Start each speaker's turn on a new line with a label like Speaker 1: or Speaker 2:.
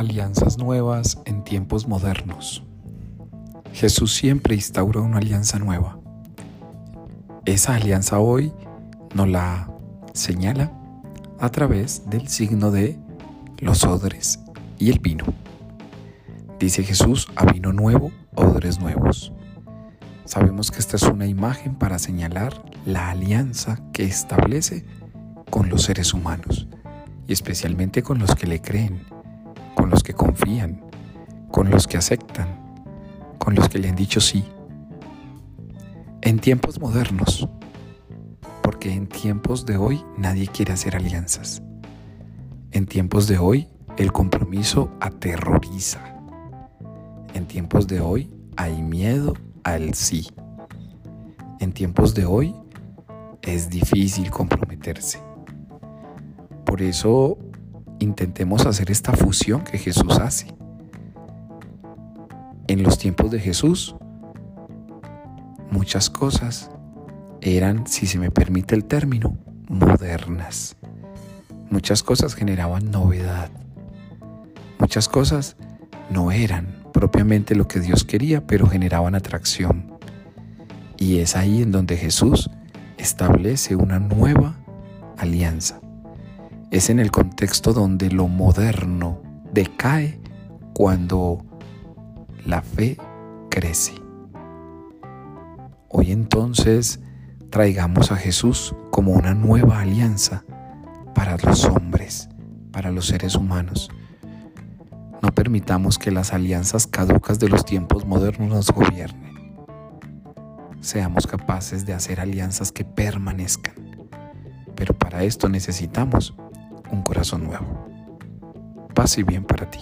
Speaker 1: alianzas nuevas en tiempos modernos. Jesús siempre instaura una alianza nueva. Esa alianza hoy nos la señala a través del signo de los odres y el vino. Dice Jesús a vino nuevo, odres nuevos. Sabemos que esta es una imagen para señalar la alianza que establece con los seres humanos y especialmente con los que le creen, confían, con los que aceptan, con los que le han dicho sí. En tiempos modernos, porque en tiempos de hoy nadie quiere hacer alianzas. En tiempos de hoy el compromiso aterroriza. En tiempos de hoy hay miedo al sí. En tiempos de hoy es difícil comprometerse. Por eso intentemos hacer esta fusión que Jesús hace. En los tiempos de Jesús, muchas cosas eran, si se me permite el término, modernas. Muchas cosas generaban novedad. Muchas cosas no eran propiamente lo que Dios quería, pero generaban atracción. Y es ahí en donde Jesús establece una nueva alianza. Es en el contexto donde lo moderno decae cuando la fe crece. Hoy entonces traigamos a Jesús como una nueva alianza para los hombres, para los seres humanos. No permitamos que las alianzas caducas de los tiempos modernos nos gobiernen. Seamos capaces de hacer alianzas que permanezcan. Pero para esto necesitamos un corazón nuevo. Paz y bien para ti.